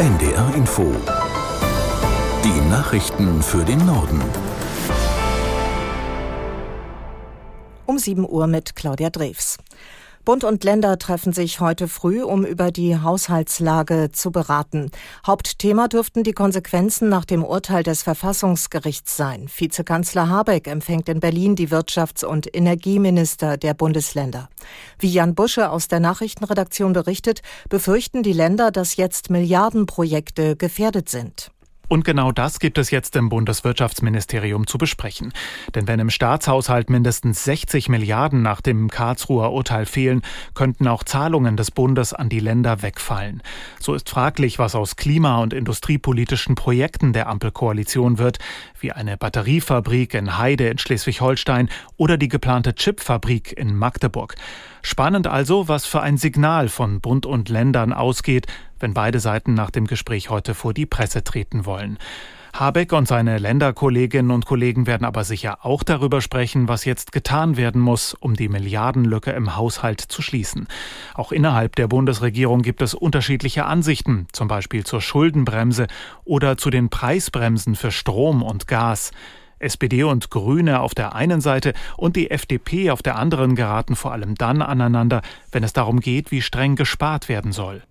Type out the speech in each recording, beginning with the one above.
NDR Info. Die Nachrichten für den Norden. Um 7 Uhr mit Claudia Drews. Bund und Länder treffen sich heute früh, um über die Haushaltslage zu beraten. Hauptthema dürften die Konsequenzen nach dem Urteil des Verfassungsgerichts sein. Vizekanzler Habeck empfängt in Berlin die Wirtschafts- und Energieminister der Bundesländer. Wie Jan Busche aus der Nachrichtenredaktion berichtet, befürchten die Länder, dass jetzt Milliardenprojekte gefährdet sind. Und genau das gibt es jetzt im Bundeswirtschaftsministerium zu besprechen. Denn wenn im Staatshaushalt mindestens 60 Milliarden nach dem Karlsruher Urteil fehlen, könnten auch Zahlungen des Bundes an die Länder wegfallen. So ist fraglich, was aus klima- und industriepolitischen Projekten der Ampelkoalition wird, wie eine Batteriefabrik in Heide in Schleswig-Holstein oder die geplante Chipfabrik in Magdeburg. Spannend also, was für ein Signal von Bund und Ländern ausgeht, wenn beide Seiten nach dem Gespräch heute vor die Presse treten wollen. Habeck und seine Länderkolleginnen und Kollegen werden aber sicher auch darüber sprechen, was jetzt getan werden muss, um die Milliardenlücke im Haushalt zu schließen. Auch innerhalb der Bundesregierung gibt es unterschiedliche Ansichten, zum Beispiel zur Schuldenbremse oder zu den Preisbremsen für Strom und Gas. SPD und Grüne auf der einen Seite und die FDP auf der anderen geraten vor allem dann aneinander, wenn es darum geht, wie streng gespart werden soll.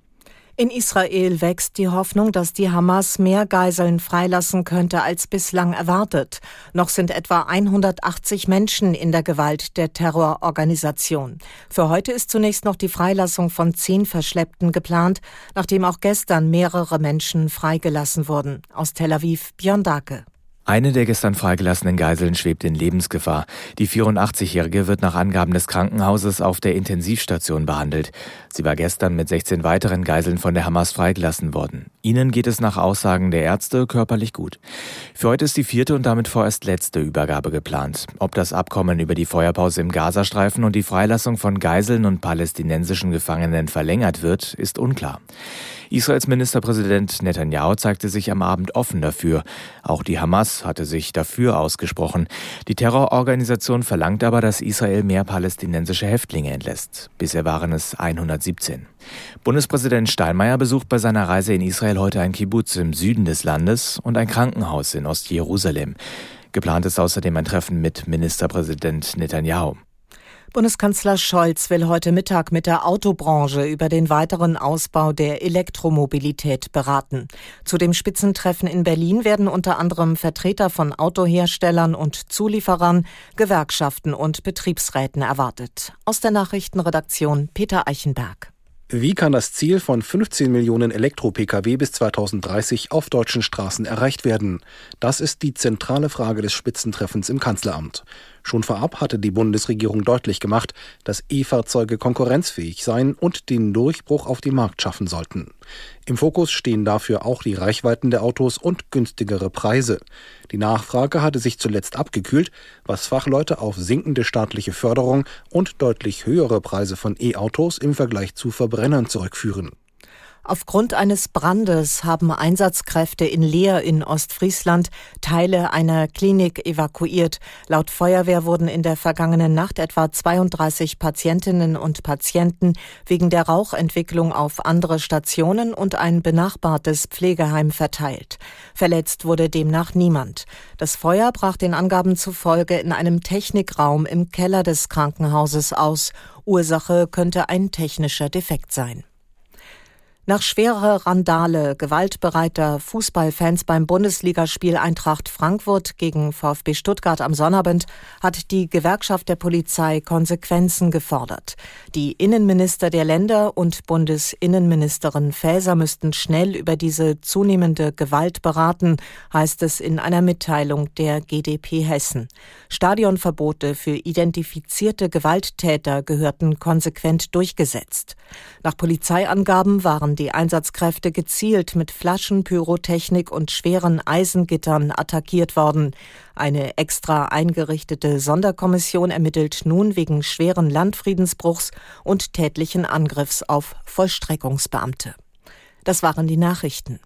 In Israel wächst die Hoffnung, dass die Hamas mehr Geiseln freilassen könnte als bislang erwartet. Noch sind etwa 180 Menschen in der Gewalt der Terrororganisation. Für heute ist zunächst noch die Freilassung von zehn Verschleppten geplant, nachdem auch gestern mehrere Menschen freigelassen wurden. Aus Tel Aviv Björn Dake. Eine der gestern freigelassenen Geiseln schwebt in Lebensgefahr. Die 84-Jährige wird nach Angaben des Krankenhauses auf der Intensivstation behandelt. Sie war gestern mit 16 weiteren Geiseln von der Hamas freigelassen worden. Ihnen geht es nach Aussagen der Ärzte körperlich gut. Für heute ist die vierte und damit vorerst letzte Übergabe geplant. Ob das Abkommen über die Feuerpause im Gazastreifen und die Freilassung von Geiseln und palästinensischen Gefangenen verlängert wird, ist unklar. Israels Ministerpräsident Netanyahu zeigte sich am Abend offen dafür. Auch die Hamas hatte sich dafür ausgesprochen. Die Terrororganisation verlangt aber, dass Israel mehr palästinensische Häftlinge entlässt. Bisher waren es 117. Bundespräsident Steinmeier besucht bei seiner Reise in Israel heute ein Kibbutz im Süden des Landes und ein Krankenhaus in Ostjerusalem. Geplant ist außerdem ein Treffen mit Ministerpräsident Netanyahu. Bundeskanzler Scholz will heute Mittag mit der Autobranche über den weiteren Ausbau der Elektromobilität beraten. Zu dem Spitzentreffen in Berlin werden unter anderem Vertreter von Autoherstellern und Zulieferern, Gewerkschaften und Betriebsräten erwartet. Aus der Nachrichtenredaktion Peter Eichenberg. Wie kann das Ziel von 15 Millionen Elektro-Pkw bis 2030 auf deutschen Straßen erreicht werden? Das ist die zentrale Frage des Spitzentreffens im Kanzleramt. Schon vorab hatte die Bundesregierung deutlich gemacht, dass E-Fahrzeuge konkurrenzfähig seien und den Durchbruch auf den Markt schaffen sollten. Im Fokus stehen dafür auch die Reichweiten der Autos und günstigere Preise. Die Nachfrage hatte sich zuletzt abgekühlt, was Fachleute auf sinkende staatliche Förderung und deutlich höhere Preise von E-Autos im Vergleich zu Verbrennern zurückführen. Aufgrund eines Brandes haben Einsatzkräfte in Leer in Ostfriesland Teile einer Klinik evakuiert. Laut Feuerwehr wurden in der vergangenen Nacht etwa 32 Patientinnen und Patienten wegen der Rauchentwicklung auf andere Stationen und ein benachbartes Pflegeheim verteilt. Verletzt wurde demnach niemand. Das Feuer brach den Angaben zufolge in einem Technikraum im Keller des Krankenhauses aus. Ursache könnte ein technischer Defekt sein. Nach schwerer Randale gewaltbereiter Fußballfans beim Bundesligaspiel Eintracht Frankfurt gegen VfB Stuttgart am Sonnabend hat die Gewerkschaft der Polizei Konsequenzen gefordert. Die Innenminister der Länder und Bundesinnenministerin Faeser müssten schnell über diese zunehmende Gewalt beraten, heißt es in einer Mitteilung der GdP Hessen. Stadionverbote für identifizierte Gewalttäter gehörten konsequent durchgesetzt. Nach Polizeiangaben waren die Einsatzkräfte gezielt mit Flaschen, Pyrotechnik und schweren Eisengittern attackiert worden. Eine extra eingerichtete Sonderkommission ermittelt nun wegen schweren Landfriedensbruchs und tätlichen Angriffs auf Vollstreckungsbeamte. Das waren die Nachrichten.